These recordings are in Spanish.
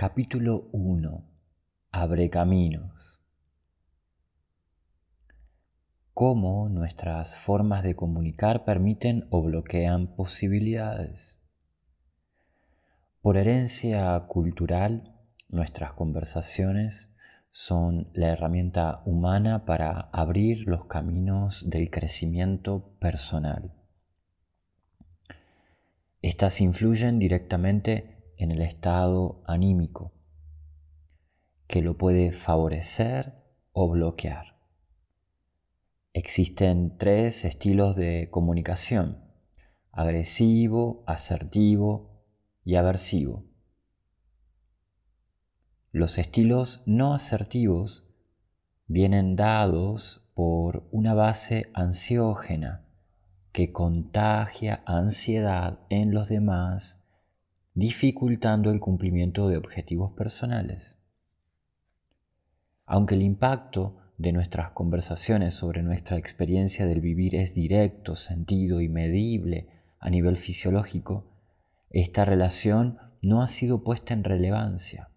Capítulo 1. Abre caminos. Cómo nuestras formas de comunicar permiten o bloquean posibilidades. Por herencia cultural, nuestras conversaciones son la herramienta humana para abrir los caminos del crecimiento personal. Estas influyen directamente en el estado anímico, que lo puede favorecer o bloquear. Existen tres estilos de comunicación, agresivo, asertivo y aversivo. Los estilos no asertivos vienen dados por una base ansiógena que contagia ansiedad en los demás dificultando el cumplimiento de objetivos personales. Aunque el impacto de nuestras conversaciones sobre nuestra experiencia del vivir es directo, sentido y medible a nivel fisiológico, esta relación no ha sido puesta en relevancia.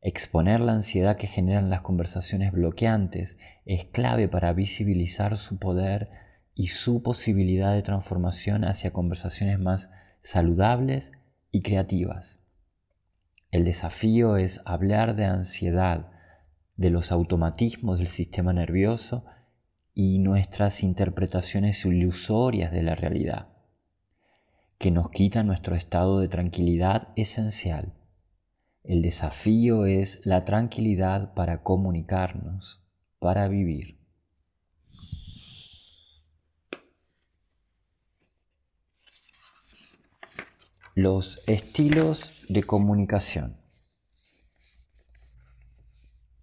Exponer la ansiedad que generan las conversaciones bloqueantes es clave para visibilizar su poder y su posibilidad de transformación hacia conversaciones más saludables y creativas. El desafío es hablar de ansiedad, de los automatismos del sistema nervioso y nuestras interpretaciones ilusorias de la realidad, que nos quitan nuestro estado de tranquilidad esencial. El desafío es la tranquilidad para comunicarnos, para vivir. Los estilos de comunicación.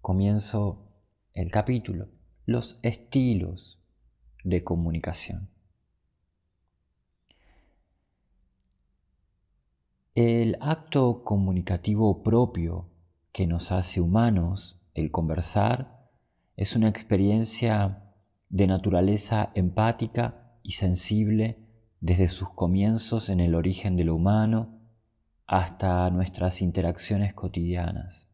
Comienzo el capítulo. Los estilos de comunicación. El acto comunicativo propio que nos hace humanos, el conversar, es una experiencia de naturaleza empática y sensible desde sus comienzos en el origen de lo humano hasta nuestras interacciones cotidianas.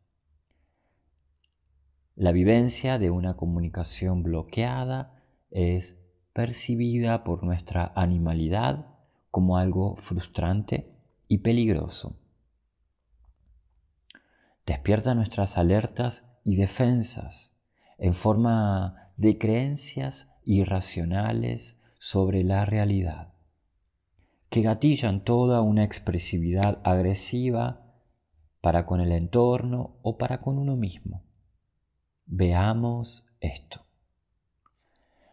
La vivencia de una comunicación bloqueada es percibida por nuestra animalidad como algo frustrante y peligroso. Despierta nuestras alertas y defensas en forma de creencias irracionales sobre la realidad que gatillan toda una expresividad agresiva para con el entorno o para con uno mismo. Veamos esto.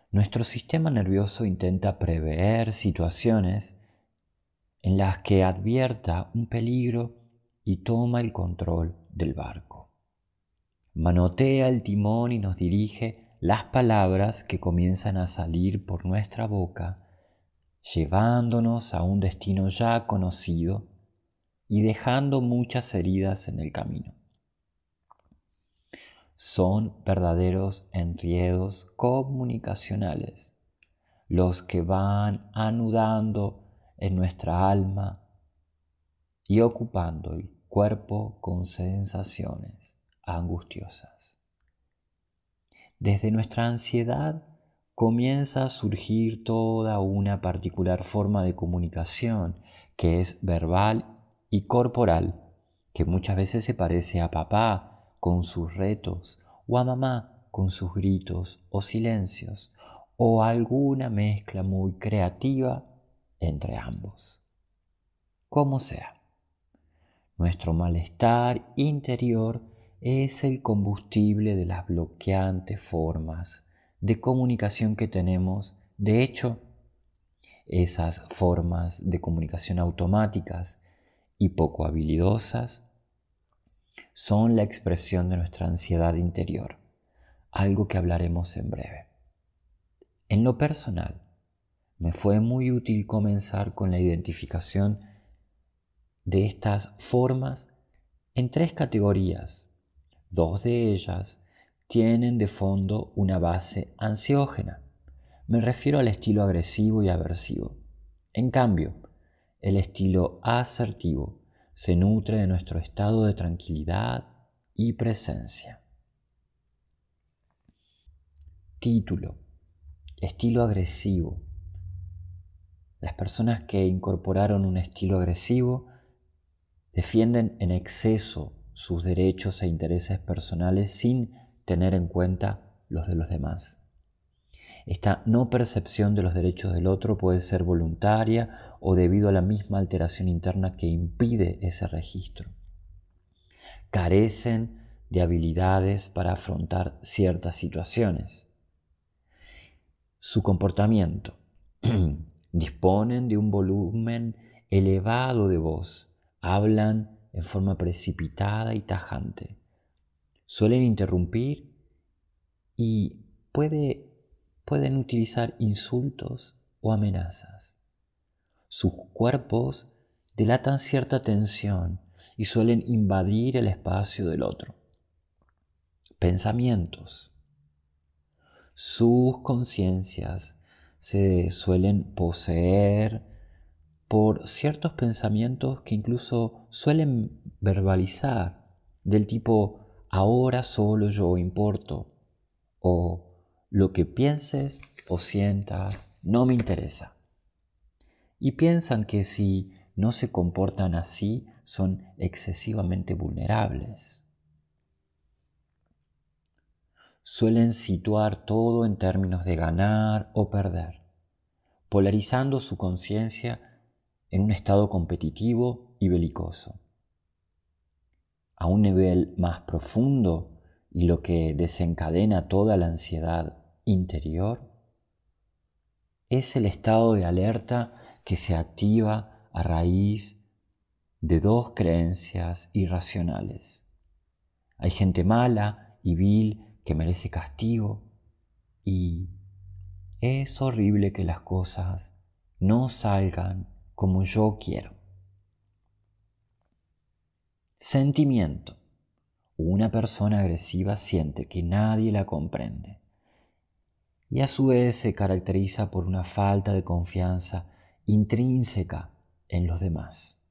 Nuestro sistema nervioso intenta prever situaciones en las que advierta un peligro y toma el control del barco. Manotea el timón y nos dirige las palabras que comienzan a salir por nuestra boca llevándonos a un destino ya conocido y dejando muchas heridas en el camino. Son verdaderos enriedos comunicacionales los que van anudando en nuestra alma y ocupando el cuerpo con sensaciones angustiosas. Desde nuestra ansiedad comienza a surgir toda una particular forma de comunicación que es verbal y corporal, que muchas veces se parece a papá con sus retos o a mamá con sus gritos o silencios o alguna mezcla muy creativa entre ambos. Como sea, nuestro malestar interior es el combustible de las bloqueantes formas de comunicación que tenemos. De hecho, esas formas de comunicación automáticas y poco habilidosas son la expresión de nuestra ansiedad interior, algo que hablaremos en breve. En lo personal, me fue muy útil comenzar con la identificación de estas formas en tres categorías, dos de ellas tienen de fondo una base ansiógena. Me refiero al estilo agresivo y aversivo. En cambio, el estilo asertivo se nutre de nuestro estado de tranquilidad y presencia. Título. Estilo agresivo. Las personas que incorporaron un estilo agresivo defienden en exceso sus derechos e intereses personales sin tener en cuenta los de los demás. Esta no percepción de los derechos del otro puede ser voluntaria o debido a la misma alteración interna que impide ese registro. Carecen de habilidades para afrontar ciertas situaciones. Su comportamiento. Disponen de un volumen elevado de voz. Hablan en forma precipitada y tajante. Suelen interrumpir y puede pueden utilizar insultos o amenazas. Sus cuerpos delatan cierta tensión y suelen invadir el espacio del otro. Pensamientos. Sus conciencias se suelen poseer por ciertos pensamientos que incluso suelen verbalizar, del tipo ahora solo yo importo o lo que pienses o sientas no me interesa. Y piensan que si no se comportan así son excesivamente vulnerables. Suelen situar todo en términos de ganar o perder, polarizando su conciencia en un estado competitivo y belicoso. A un nivel más profundo, y lo que desencadena toda la ansiedad interior es el estado de alerta que se activa a raíz de dos creencias irracionales. Hay gente mala y vil que merece castigo y es horrible que las cosas no salgan como yo quiero. Sentimiento. Una persona agresiva siente que nadie la comprende y a su vez se caracteriza por una falta de confianza intrínseca en los demás.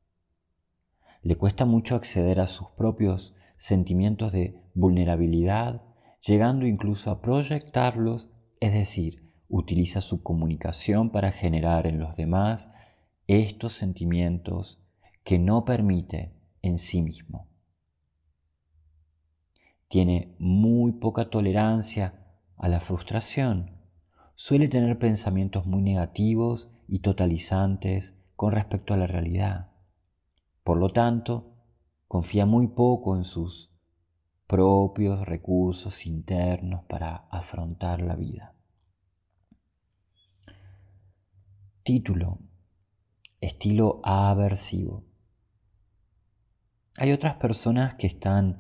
Le cuesta mucho acceder a sus propios sentimientos de vulnerabilidad, llegando incluso a proyectarlos, es decir, utiliza su comunicación para generar en los demás estos sentimientos que no permite en sí mismo. Tiene muy poca tolerancia a la frustración, suele tener pensamientos muy negativos y totalizantes con respecto a la realidad. Por lo tanto, confía muy poco en sus propios recursos internos para afrontar la vida. Título. Estilo aversivo. Hay otras personas que están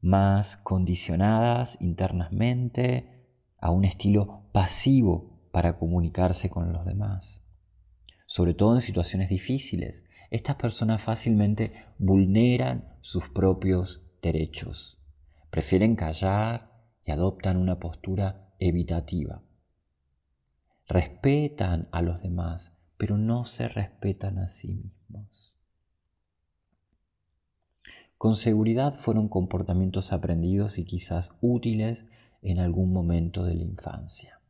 más condicionadas internamente a un estilo pasivo para comunicarse con los demás. Sobre todo en situaciones difíciles, estas personas fácilmente vulneran sus propios derechos. Prefieren callar y adoptan una postura evitativa. Respetan a los demás, pero no se respetan a sí mismos. Con seguridad fueron comportamientos aprendidos y quizás útiles en algún momento de la infancia,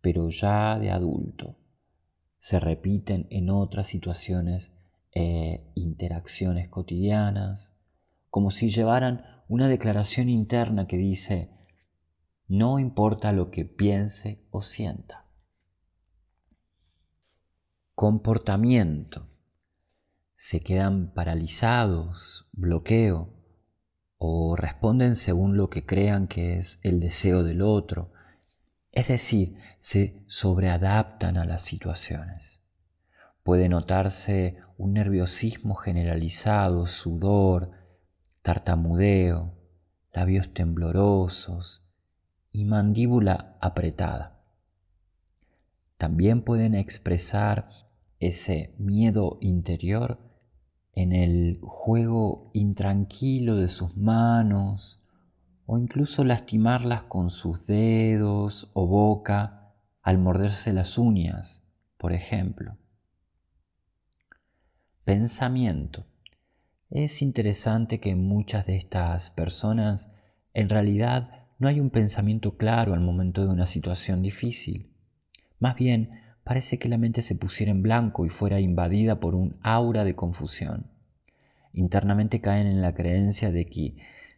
pero ya de adulto se repiten en otras situaciones e interacciones cotidianas, como si llevaran una declaración interna que dice, no importa lo que piense o sienta. Comportamiento. Se quedan paralizados, bloqueo, o responden según lo que crean que es el deseo del otro. Es decir, se sobreadaptan a las situaciones. Puede notarse un nerviosismo generalizado, sudor, tartamudeo, labios temblorosos y mandíbula apretada. También pueden expresar ese miedo interior en el juego intranquilo de sus manos o incluso lastimarlas con sus dedos o boca al morderse las uñas, por ejemplo. Pensamiento. es interesante que muchas de estas personas en realidad no hay un pensamiento claro al momento de una situación difícil. Más bien, parece que la mente se pusiera en blanco y fuera invadida por un aura de confusión. Internamente caen en la creencia de que,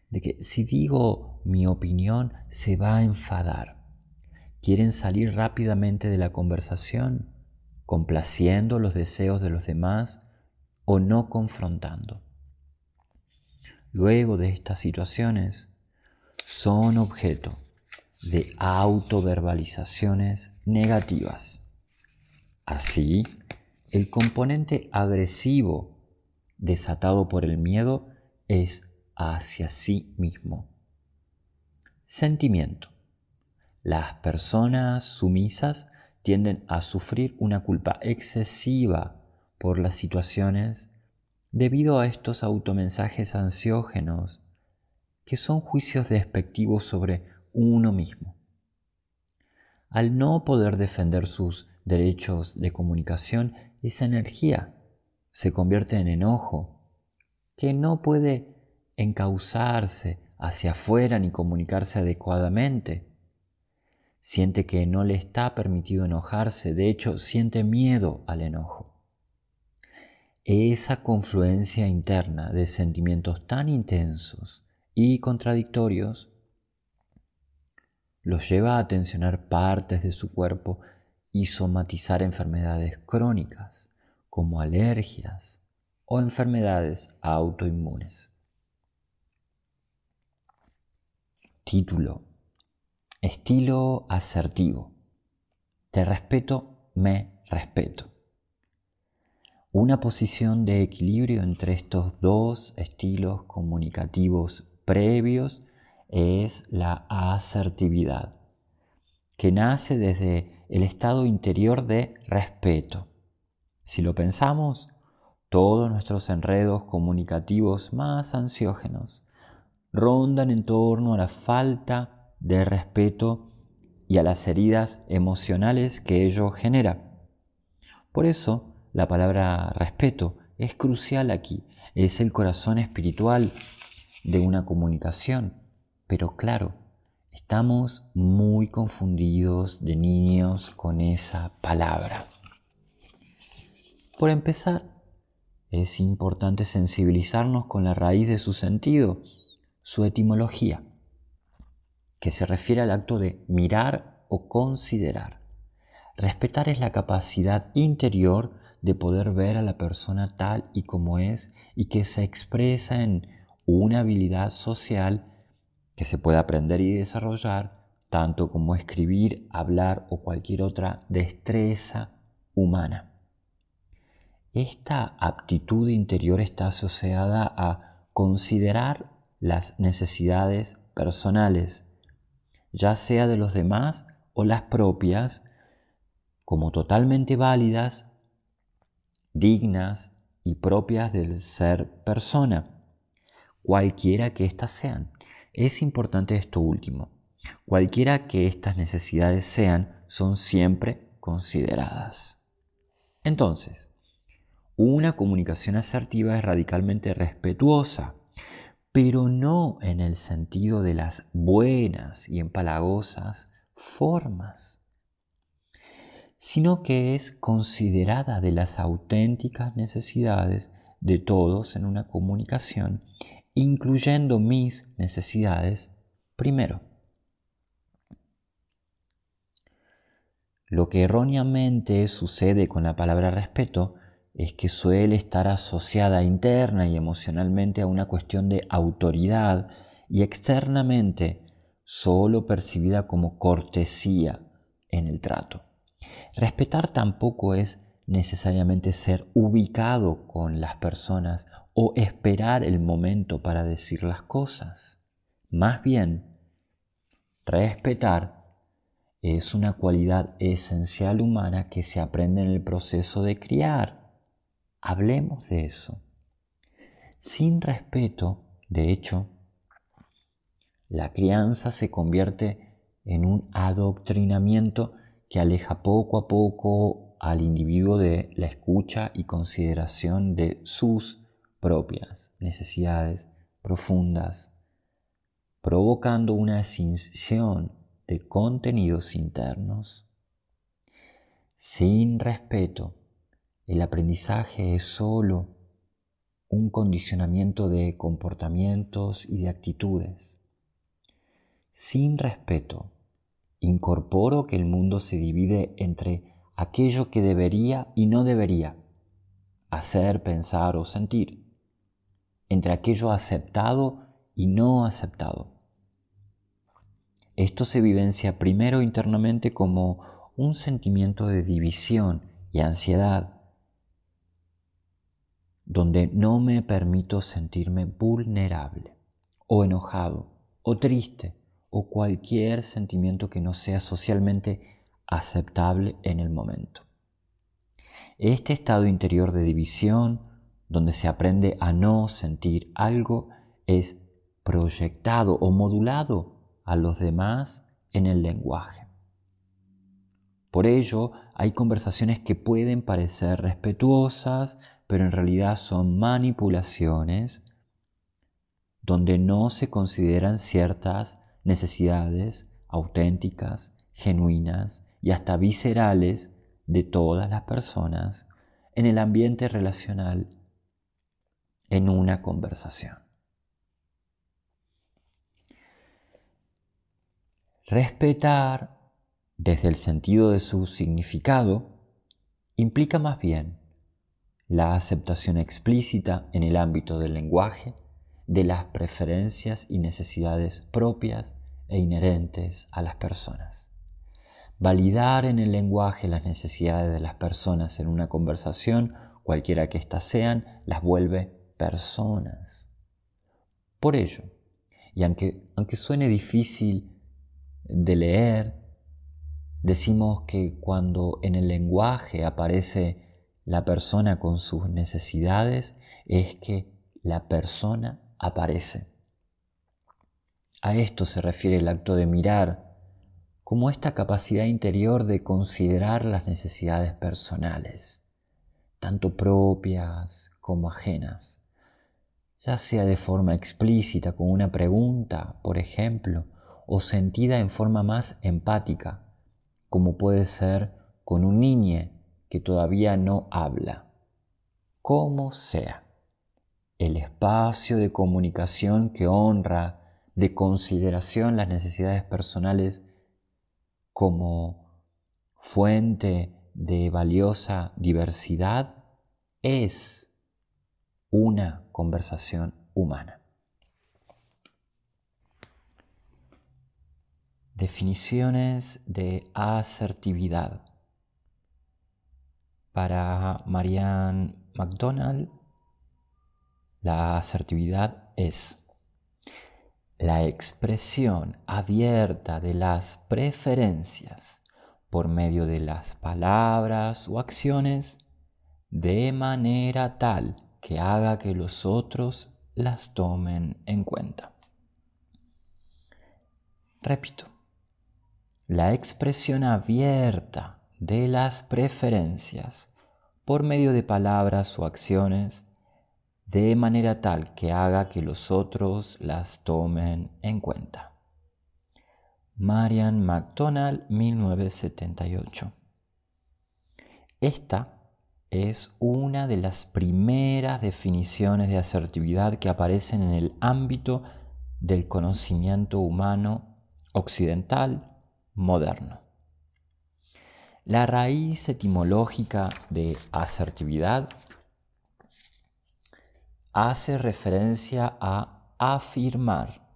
de que si digo mi opinión se va a enfadar. Quieren salir rápidamente de la conversación, complaciendo los deseos de los demás o no confrontando. Luego de estas situaciones, son objeto de autoverbalizaciones negativas. Así, el componente agresivo desatado por el miedo es hacia sí mismo. Sentimiento. Las personas sumisas tienden a sufrir una culpa excesiva por las situaciones debido a estos automensajes ansiógenos que son juicios despectivos sobre uno mismo. Al no poder defender sus derechos de comunicación, esa energía se convierte en enojo, que no puede encauzarse hacia afuera ni comunicarse adecuadamente. Siente que no le está permitido enojarse, de hecho siente miedo al enojo. Esa confluencia interna de sentimientos tan intensos y contradictorios los lleva a tensionar partes de su cuerpo y somatizar enfermedades crónicas como alergias o enfermedades autoinmunes. Título. Estilo asertivo. Te respeto, me respeto. Una posición de equilibrio entre estos dos estilos comunicativos previos es la asertividad, que nace desde el estado interior de respeto. Si lo pensamos, todos nuestros enredos comunicativos más ansiógenos rondan en torno a la falta de respeto y a las heridas emocionales que ello genera. Por eso, la palabra respeto es crucial aquí, es el corazón espiritual de una comunicación. Pero claro, estamos muy confundidos de niños con esa palabra. Por empezar, es importante sensibilizarnos con la raíz de su sentido, su etimología, que se refiere al acto de mirar o considerar. Respetar es la capacidad interior de poder ver a la persona tal y como es y que se expresa en una habilidad social que se puede aprender y desarrollar, tanto como escribir, hablar o cualquier otra destreza humana. Esta aptitud interior está asociada a considerar las necesidades personales, ya sea de los demás o las propias, como totalmente válidas, dignas y propias del ser persona cualquiera que éstas sean. Es importante esto último. Cualquiera que estas necesidades sean, son siempre consideradas. Entonces, una comunicación asertiva es radicalmente respetuosa, pero no en el sentido de las buenas y empalagosas formas, sino que es considerada de las auténticas necesidades de todos en una comunicación incluyendo mis necesidades primero. Lo que erróneamente sucede con la palabra respeto es que suele estar asociada interna y emocionalmente a una cuestión de autoridad y externamente solo percibida como cortesía en el trato. Respetar tampoco es necesariamente ser ubicado con las personas o esperar el momento para decir las cosas. Más bien, respetar es una cualidad esencial humana que se aprende en el proceso de criar. Hablemos de eso. Sin respeto, de hecho, la crianza se convierte en un adoctrinamiento que aleja poco a poco al individuo de la escucha y consideración de sus propias, necesidades profundas, provocando una escisión de contenidos internos. Sin respeto, el aprendizaje es solo un condicionamiento de comportamientos y de actitudes. Sin respeto, incorporo que el mundo se divide entre aquello que debería y no debería hacer, pensar o sentir, entre aquello aceptado y no aceptado. Esto se vivencia primero internamente como un sentimiento de división y ansiedad, donde no me permito sentirme vulnerable o enojado o triste o cualquier sentimiento que no sea socialmente aceptable en el momento. Este estado interior de división, donde se aprende a no sentir algo, es proyectado o modulado a los demás en el lenguaje. Por ello, hay conversaciones que pueden parecer respetuosas, pero en realidad son manipulaciones donde no se consideran ciertas necesidades auténticas, genuinas y hasta viscerales de todas las personas en el ambiente relacional en una conversación. Respetar desde el sentido de su significado implica más bien la aceptación explícita en el ámbito del lenguaje de las preferencias y necesidades propias e inherentes a las personas. Validar en el lenguaje las necesidades de las personas en una conversación, cualquiera que éstas sean, las vuelve personas. Por ello, y aunque, aunque suene difícil de leer, decimos que cuando en el lenguaje aparece la persona con sus necesidades, es que la persona aparece. A esto se refiere el acto de mirar como esta capacidad interior de considerar las necesidades personales, tanto propias como ajenas, ya sea de forma explícita con una pregunta, por ejemplo, o sentida en forma más empática, como puede ser con un niño que todavía no habla. Como sea, el espacio de comunicación que honra de consideración las necesidades personales como fuente de valiosa diversidad es una conversación humana. Definiciones de asertividad. Para Marianne McDonald, la asertividad es la expresión abierta de las preferencias por medio de las palabras o acciones de manera tal que haga que los otros las tomen en cuenta. Repito, la expresión abierta de las preferencias por medio de palabras o acciones de manera tal que haga que los otros las tomen en cuenta. Marian McDonald, 1978. Esta es una de las primeras definiciones de asertividad que aparecen en el ámbito del conocimiento humano occidental moderno. La raíz etimológica de asertividad hace referencia a afirmar.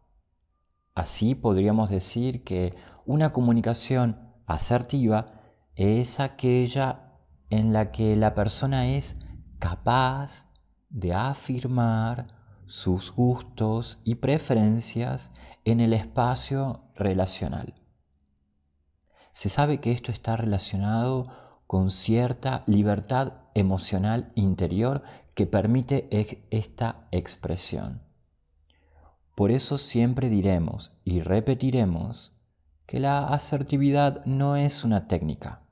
Así podríamos decir que una comunicación asertiva es aquella en la que la persona es capaz de afirmar sus gustos y preferencias en el espacio relacional. Se sabe que esto está relacionado con cierta libertad emocional interior que permite esta expresión. Por eso siempre diremos y repetiremos que la asertividad no es una técnica,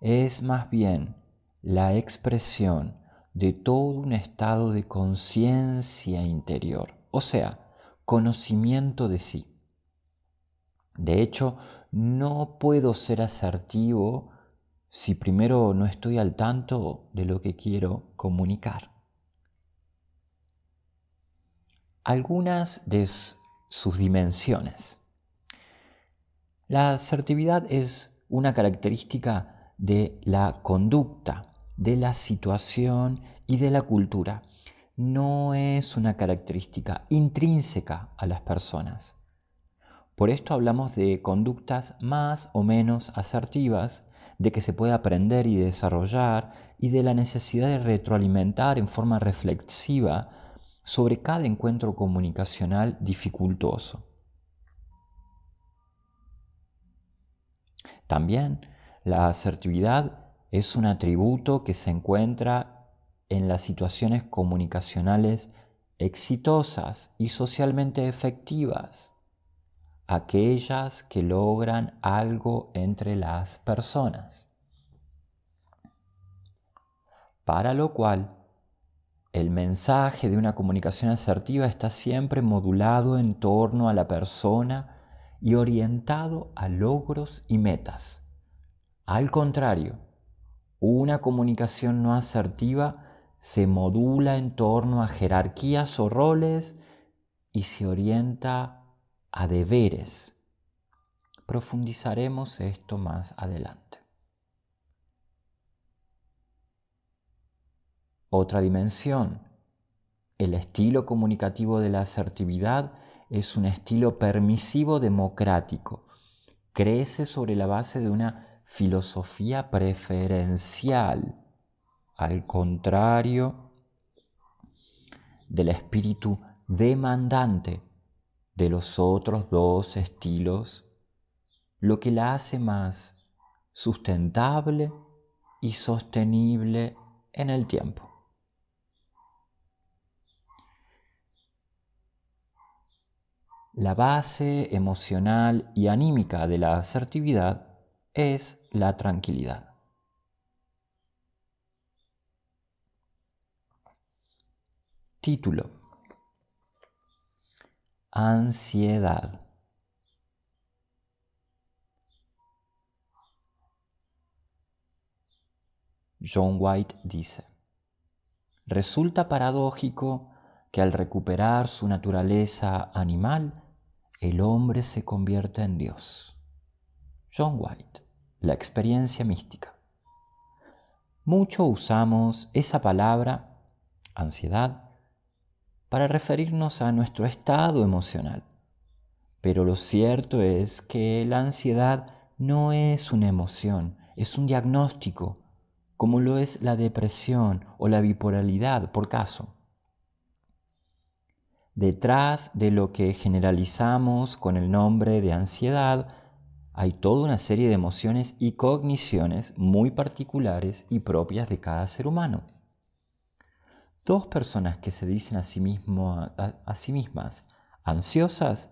es más bien la expresión de todo un estado de conciencia interior, o sea, conocimiento de sí. De hecho, no puedo ser asertivo si primero no estoy al tanto de lo que quiero comunicar. Algunas de sus dimensiones. La asertividad es una característica de la conducta, de la situación y de la cultura. No es una característica intrínseca a las personas. Por esto hablamos de conductas más o menos asertivas, de que se puede aprender y desarrollar y de la necesidad de retroalimentar en forma reflexiva sobre cada encuentro comunicacional dificultoso. También la asertividad es un atributo que se encuentra en las situaciones comunicacionales exitosas y socialmente efectivas aquellas que logran algo entre las personas. Para lo cual, el mensaje de una comunicación asertiva está siempre modulado en torno a la persona y orientado a logros y metas. Al contrario, una comunicación no asertiva se modula en torno a jerarquías o roles y se orienta a deberes. Profundizaremos esto más adelante. Otra dimensión. El estilo comunicativo de la asertividad es un estilo permisivo democrático. Crece sobre la base de una filosofía preferencial, al contrario del espíritu demandante de los otros dos estilos, lo que la hace más sustentable y sostenible en el tiempo. La base emocional y anímica de la asertividad es la tranquilidad. Título ansiedad. John White dice, resulta paradójico que al recuperar su naturaleza animal, el hombre se convierta en Dios. John White, la experiencia mística. Mucho usamos esa palabra, ansiedad, para referirnos a nuestro estado emocional. Pero lo cierto es que la ansiedad no es una emoción, es un diagnóstico, como lo es la depresión o la bipolaridad, por caso. Detrás de lo que generalizamos con el nombre de ansiedad, hay toda una serie de emociones y cogniciones muy particulares y propias de cada ser humano. Dos personas que se dicen a sí, mismas ansiosas,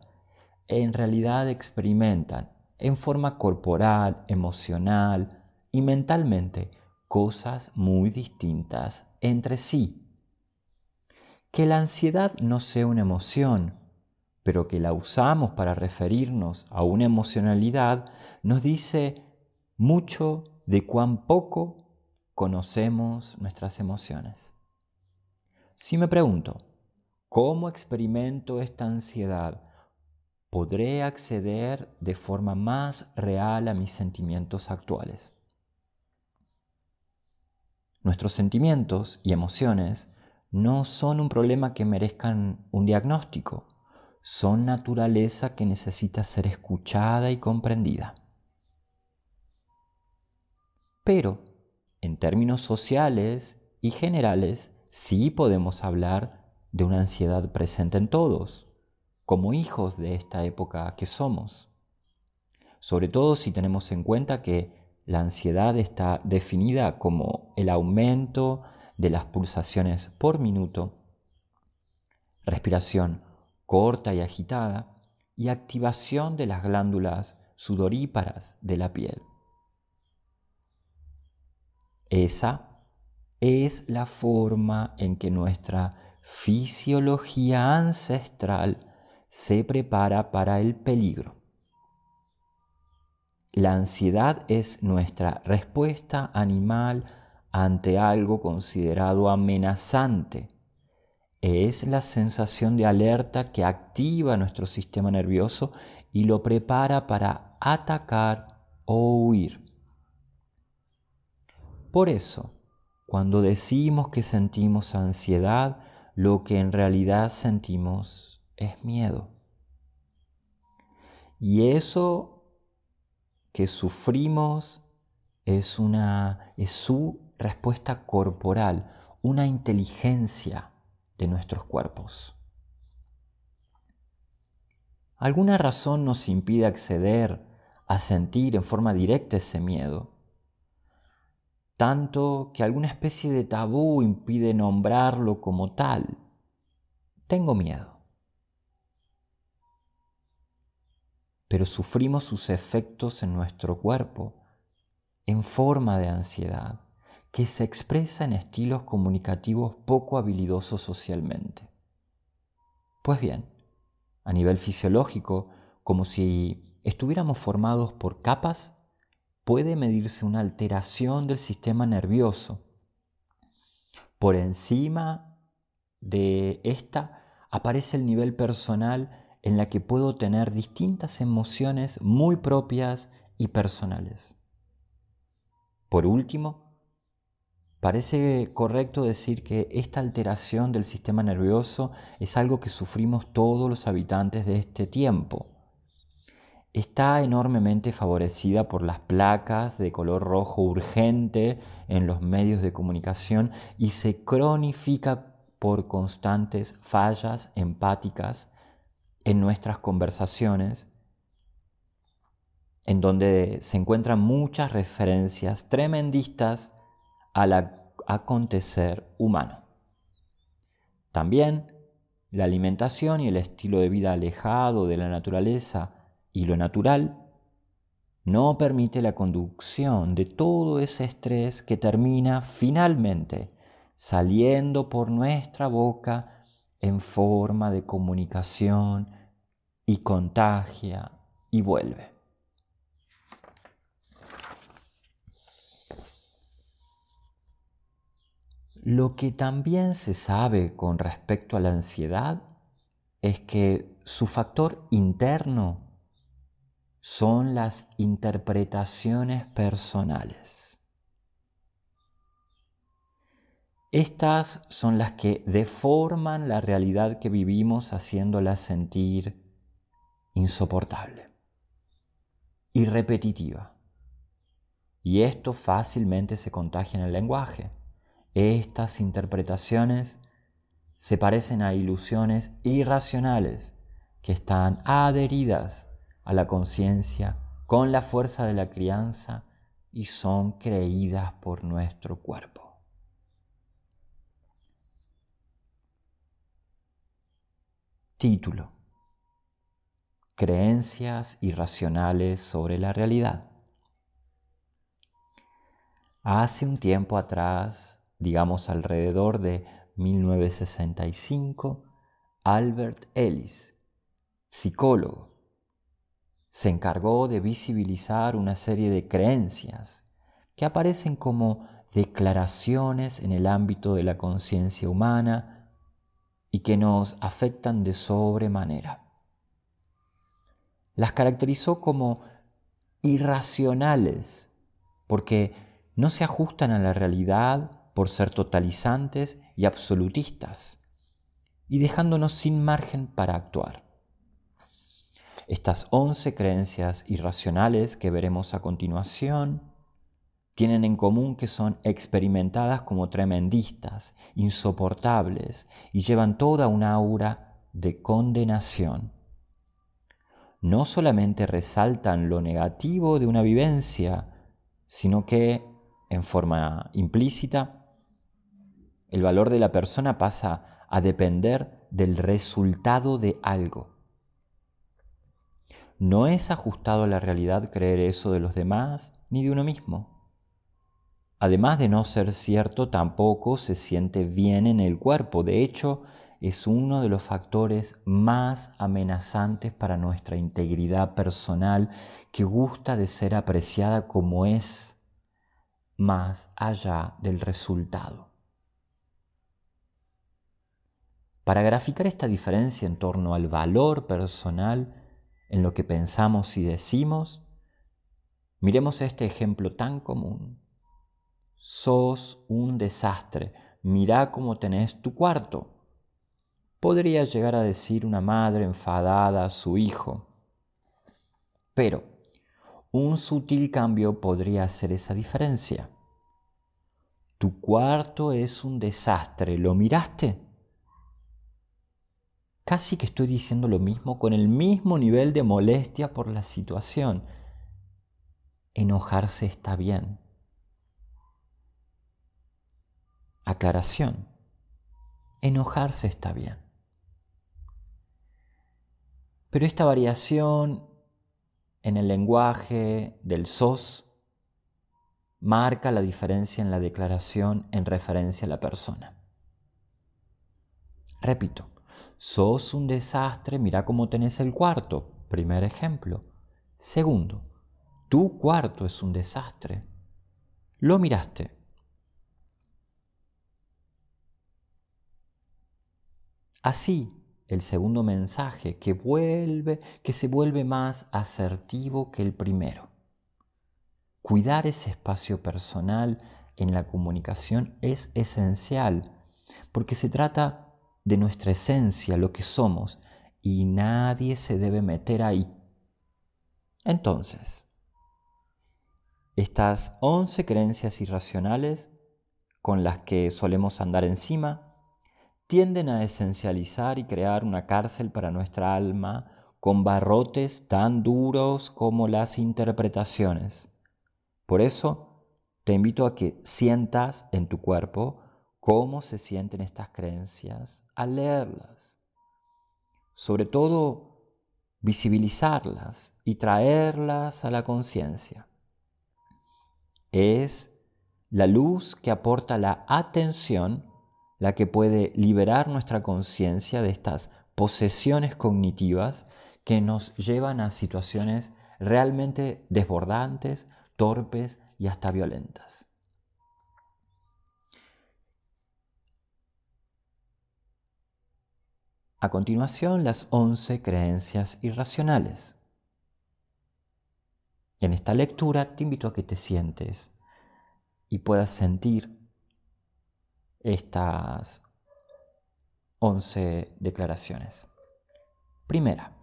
en realidad experimentan en forma corporal, emocional y mentalmente cosas muy distintas entre sí. Que la ansiedad no sea una emoción, pero que la usamos para referirnos a una emocionalidad, nos dice mucho de cuán poco conocemos nuestras emociones. Si me pregunto, ¿cómo experimento esta ansiedad? ¿Podré acceder de forma más real a mis sentimientos actuales? Nuestros sentimientos y emociones no son un problema que merezcan un diagnóstico, son naturaleza que necesita ser escuchada y comprendida. Pero, en términos sociales y generales, sí podemos hablar de una ansiedad presente en todos, como hijos de esta época que somos. Sobre todo si tenemos en cuenta que la ansiedad está definida como el aumento de las pulsaciones por minuto, respiración corta y agitada y activación de las glándulas sudoríparas de la piel. Esa es la forma en que nuestra fisiología ancestral se prepara para el peligro. La ansiedad es nuestra respuesta animal ante algo considerado amenazante. Es la sensación de alerta que activa nuestro sistema nervioso y lo prepara para atacar o huir. Por eso, cuando decimos que sentimos ansiedad, lo que en realidad sentimos es miedo. Y eso que sufrimos es, una, es su respuesta corporal, una inteligencia de nuestros cuerpos. ¿Alguna razón nos impide acceder a sentir en forma directa ese miedo? Tanto que alguna especie de tabú impide nombrarlo como tal. Tengo miedo. Pero sufrimos sus efectos en nuestro cuerpo en forma de ansiedad que se expresa en estilos comunicativos poco habilidosos socialmente. Pues bien, a nivel fisiológico, como si estuviéramos formados por capas, puede medirse una alteración del sistema nervioso. Por encima de esta aparece el nivel personal en la que puedo tener distintas emociones muy propias y personales. Por último, Parece correcto decir que esta alteración del sistema nervioso es algo que sufrimos todos los habitantes de este tiempo. Está enormemente favorecida por las placas de color rojo urgente en los medios de comunicación y se cronifica por constantes fallas empáticas en nuestras conversaciones, en donde se encuentran muchas referencias tremendistas al acontecer humano. También la alimentación y el estilo de vida alejado de la naturaleza y lo natural no permite la conducción de todo ese estrés que termina finalmente saliendo por nuestra boca en forma de comunicación y contagia y vuelve. Lo que también se sabe con respecto a la ansiedad es que su factor interno son las interpretaciones personales. Estas son las que deforman la realidad que vivimos haciéndola sentir insoportable y repetitiva. Y esto fácilmente se contagia en el lenguaje. Estas interpretaciones se parecen a ilusiones irracionales que están adheridas a la conciencia con la fuerza de la crianza y son creídas por nuestro cuerpo. Título. Creencias irracionales sobre la realidad. Hace un tiempo atrás digamos alrededor de 1965, Albert Ellis, psicólogo, se encargó de visibilizar una serie de creencias que aparecen como declaraciones en el ámbito de la conciencia humana y que nos afectan de sobremanera. Las caracterizó como irracionales porque no se ajustan a la realidad por ser totalizantes y absolutistas, y dejándonos sin margen para actuar. Estas once creencias irracionales que veremos a continuación tienen en común que son experimentadas como tremendistas, insoportables y llevan toda una aura de condenación. No solamente resaltan lo negativo de una vivencia, sino que, en forma implícita, el valor de la persona pasa a depender del resultado de algo. No es ajustado a la realidad creer eso de los demás ni de uno mismo. además de no ser cierto, tampoco se siente bien en el cuerpo. De hecho, es uno de los factores más amenazantes para nuestra integridad personal que gusta de ser apreciada como es, más allá del resultado. Para graficar esta diferencia en torno al valor personal en lo que pensamos y decimos, miremos este ejemplo tan común. Sos un desastre, mirá cómo tenés tu cuarto podría llegar a decir una madre enfadada a su hijo. Pero un sutil cambio podría hacer esa diferencia. Tu cuarto es un desastre, ¿lo miraste? Casi que estoy diciendo lo mismo con el mismo nivel de molestia por la situación. Enojarse está bien. Aclaración. Enojarse está bien. Pero esta variación en el lenguaje del SOS marca la diferencia en la declaración en referencia a la persona. Repito, sos un desastre, mira cómo tenés el cuarto, primer ejemplo. Segundo, tu cuarto es un desastre. Lo miraste. Así, el segundo mensaje que vuelve, que se vuelve más asertivo que el primero. Cuidar ese espacio personal en la comunicación es esencial porque se trata de nuestra esencia, lo que somos, y nadie se debe meter ahí. Entonces, estas once creencias irracionales con las que solemos andar encima tienden a esencializar y crear una cárcel para nuestra alma con barrotes tan duros como las interpretaciones. Por eso te invito a que sientas en tu cuerpo cómo se sienten estas creencias al leerlas. Sobre todo, visibilizarlas y traerlas a la conciencia. Es la luz que aporta la atención la que puede liberar nuestra conciencia de estas posesiones cognitivas que nos llevan a situaciones realmente desbordantes, torpes y hasta violentas. A continuación, las once creencias irracionales. En esta lectura te invito a que te sientes y puedas sentir estas 11 declaraciones. Primera,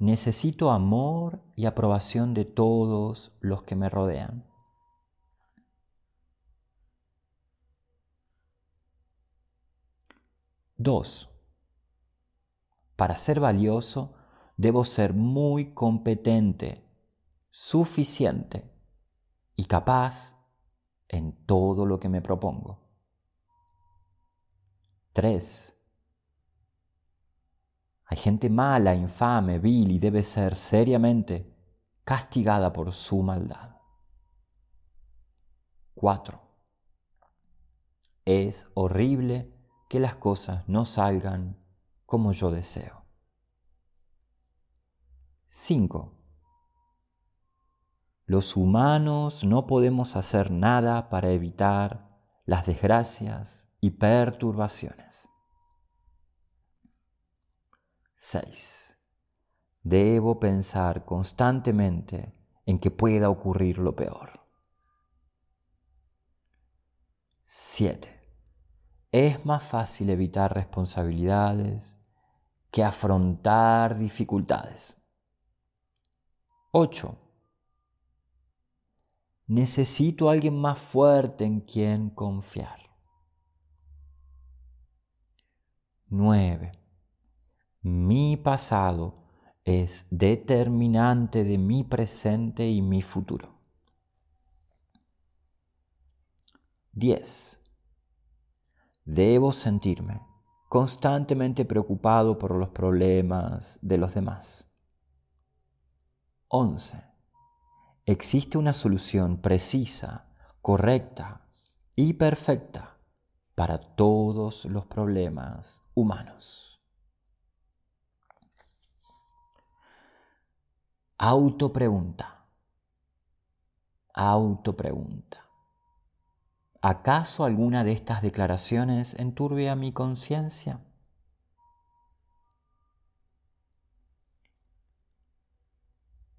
necesito amor y aprobación de todos los que me rodean. Dos, para ser valioso debo ser muy competente, suficiente y capaz en todo lo que me propongo. 3. Hay gente mala, infame, vil y debe ser seriamente castigada por su maldad. 4. Es horrible que las cosas no salgan como yo deseo. 5. Los humanos no podemos hacer nada para evitar las desgracias y perturbaciones. 6. Debo pensar constantemente en que pueda ocurrir lo peor. 7. Es más fácil evitar responsabilidades que afrontar dificultades. 8 Necesito a alguien más fuerte en quien confiar. 9. Mi pasado es determinante de mi presente y mi futuro. 10. Debo sentirme constantemente preocupado por los problemas de los demás. 11 existe una solución precisa, correcta y perfecta para todos los problemas humanos. Autopregunta. Autopregunta. ¿Acaso alguna de estas declaraciones enturbia mi conciencia?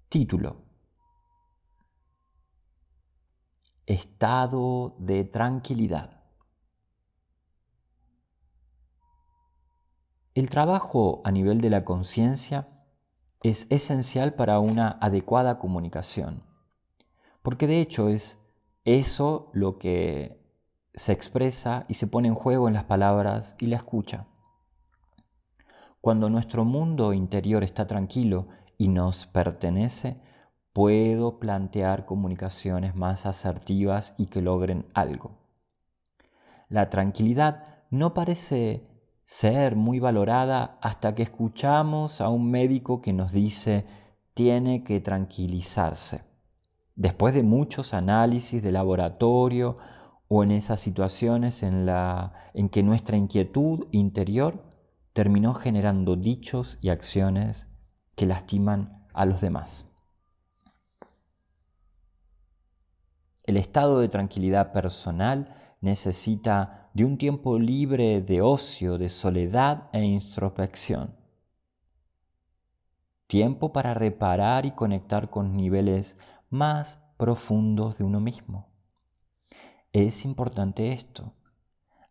Título. Estado de tranquilidad. El trabajo a nivel de la conciencia es esencial para una adecuada comunicación, porque de hecho es eso lo que se expresa y se pone en juego en las palabras y la escucha. Cuando nuestro mundo interior está tranquilo y nos pertenece, puedo plantear comunicaciones más asertivas y que logren algo. La tranquilidad no parece ser muy valorada hasta que escuchamos a un médico que nos dice tiene que tranquilizarse. Después de muchos análisis de laboratorio o en esas situaciones en, la, en que nuestra inquietud interior terminó generando dichos y acciones que lastiman a los demás. El estado de tranquilidad personal necesita de un tiempo libre de ocio, de soledad e introspección. Tiempo para reparar y conectar con niveles más profundos de uno mismo. Es importante esto.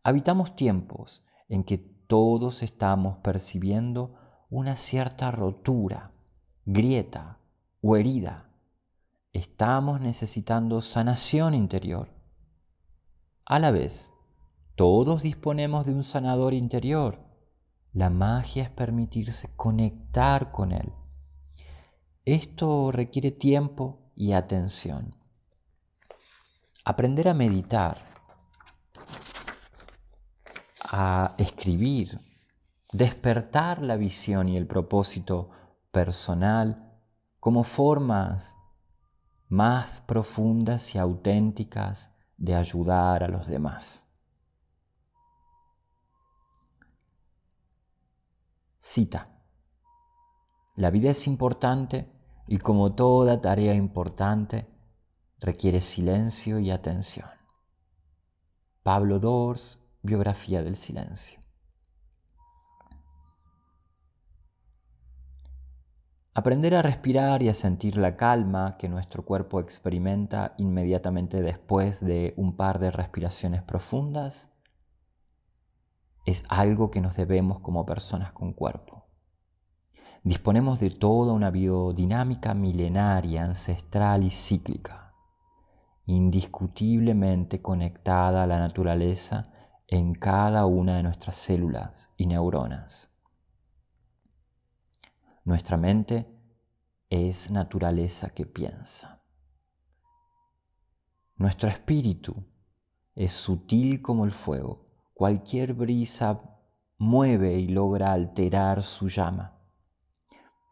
Habitamos tiempos en que todos estamos percibiendo una cierta rotura, grieta o herida. Estamos necesitando sanación interior. A la vez, todos disponemos de un sanador interior. La magia es permitirse conectar con él. Esto requiere tiempo y atención. Aprender a meditar, a escribir, despertar la visión y el propósito personal como formas más profundas y auténticas de ayudar a los demás. Cita. La vida es importante y como toda tarea importante requiere silencio y atención. Pablo Dors, Biografía del Silencio. Aprender a respirar y a sentir la calma que nuestro cuerpo experimenta inmediatamente después de un par de respiraciones profundas es algo que nos debemos como personas con cuerpo. Disponemos de toda una biodinámica milenaria, ancestral y cíclica, indiscutiblemente conectada a la naturaleza en cada una de nuestras células y neuronas. Nuestra mente es naturaleza que piensa. Nuestro espíritu es sutil como el fuego. Cualquier brisa mueve y logra alterar su llama.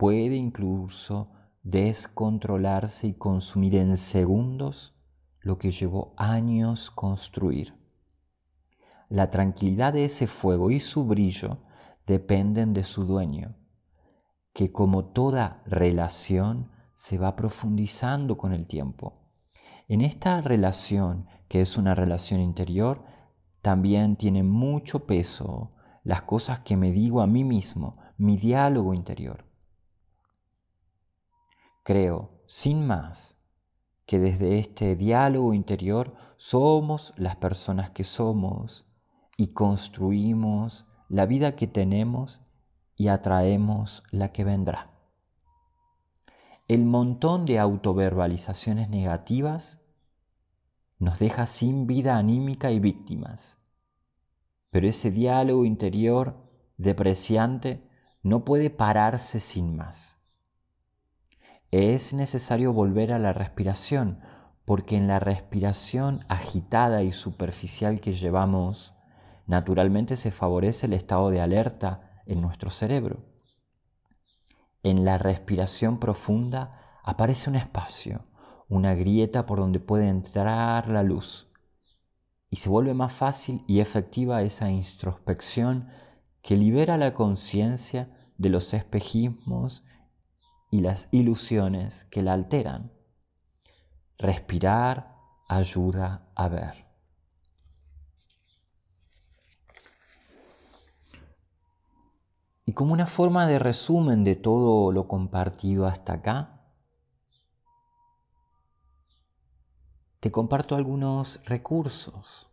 Puede incluso descontrolarse y consumir en segundos lo que llevó años construir. La tranquilidad de ese fuego y su brillo dependen de su dueño que como toda relación se va profundizando con el tiempo. En esta relación, que es una relación interior, también tiene mucho peso las cosas que me digo a mí mismo, mi diálogo interior. Creo, sin más, que desde este diálogo interior somos las personas que somos y construimos la vida que tenemos y atraemos la que vendrá. El montón de autoverbalizaciones negativas nos deja sin vida anímica y víctimas. Pero ese diálogo interior depreciante no puede pararse sin más. Es necesario volver a la respiración, porque en la respiración agitada y superficial que llevamos, naturalmente se favorece el estado de alerta en nuestro cerebro. En la respiración profunda aparece un espacio, una grieta por donde puede entrar la luz. Y se vuelve más fácil y efectiva esa introspección que libera la conciencia de los espejismos y las ilusiones que la alteran. Respirar ayuda a ver. Y como una forma de resumen de todo lo compartido hasta acá, te comparto algunos recursos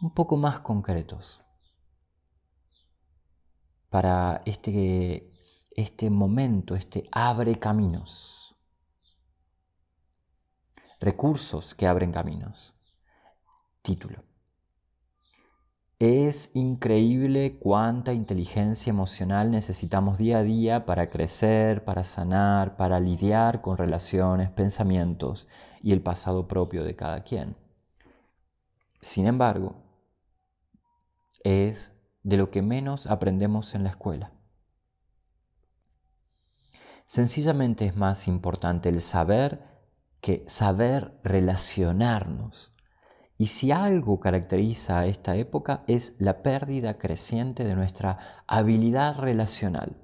un poco más concretos para este, este momento, este abre caminos. Recursos que abren caminos. Título. Es increíble cuánta inteligencia emocional necesitamos día a día para crecer, para sanar, para lidiar con relaciones, pensamientos y el pasado propio de cada quien. Sin embargo, es de lo que menos aprendemos en la escuela. Sencillamente es más importante el saber que saber relacionarnos y si algo caracteriza a esta época es la pérdida creciente de nuestra habilidad relacional,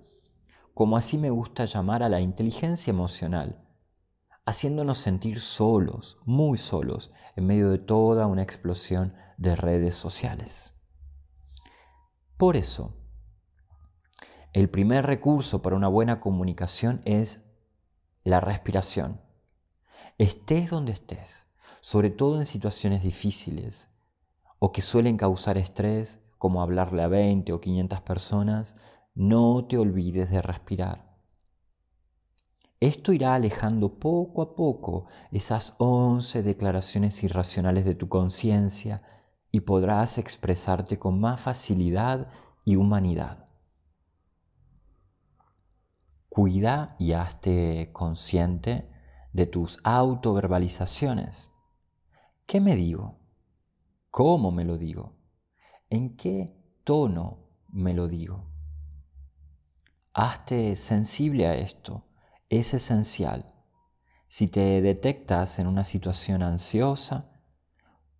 como así me gusta llamar a la inteligencia emocional, haciéndonos sentir solos, muy solos, en medio de toda una explosión de redes sociales. Por eso, el primer recurso para una buena comunicación es la respiración. Estés donde estés, sobre todo en situaciones difíciles o que suelen causar estrés, como hablarle a 20 o 500 personas, no te olvides de respirar. Esto irá alejando poco a poco esas 11 declaraciones irracionales de tu conciencia y podrás expresarte con más facilidad y humanidad. Cuida y hazte consciente de tus autoverbalizaciones ¿Qué me digo? ¿Cómo me lo digo? ¿En qué tono me lo digo? Hazte sensible a esto, es esencial. Si te detectas en una situación ansiosa,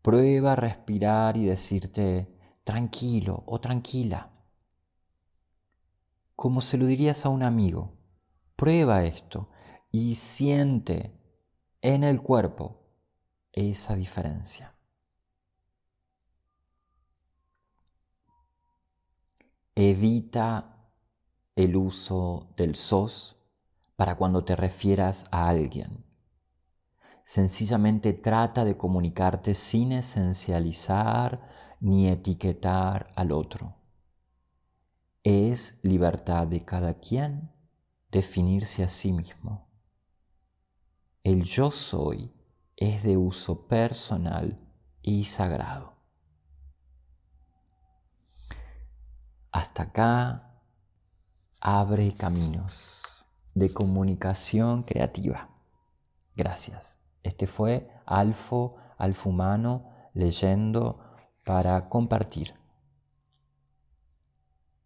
prueba a respirar y decirte tranquilo o tranquila. Como se lo dirías a un amigo, prueba esto y siente en el cuerpo esa diferencia. Evita el uso del sos para cuando te refieras a alguien. Sencillamente trata de comunicarte sin esencializar ni etiquetar al otro. Es libertad de cada quien definirse a sí mismo. El yo soy es de uso personal y sagrado. Hasta acá abre caminos de comunicación creativa. Gracias. Este fue Alfo Alfumano leyendo para compartir.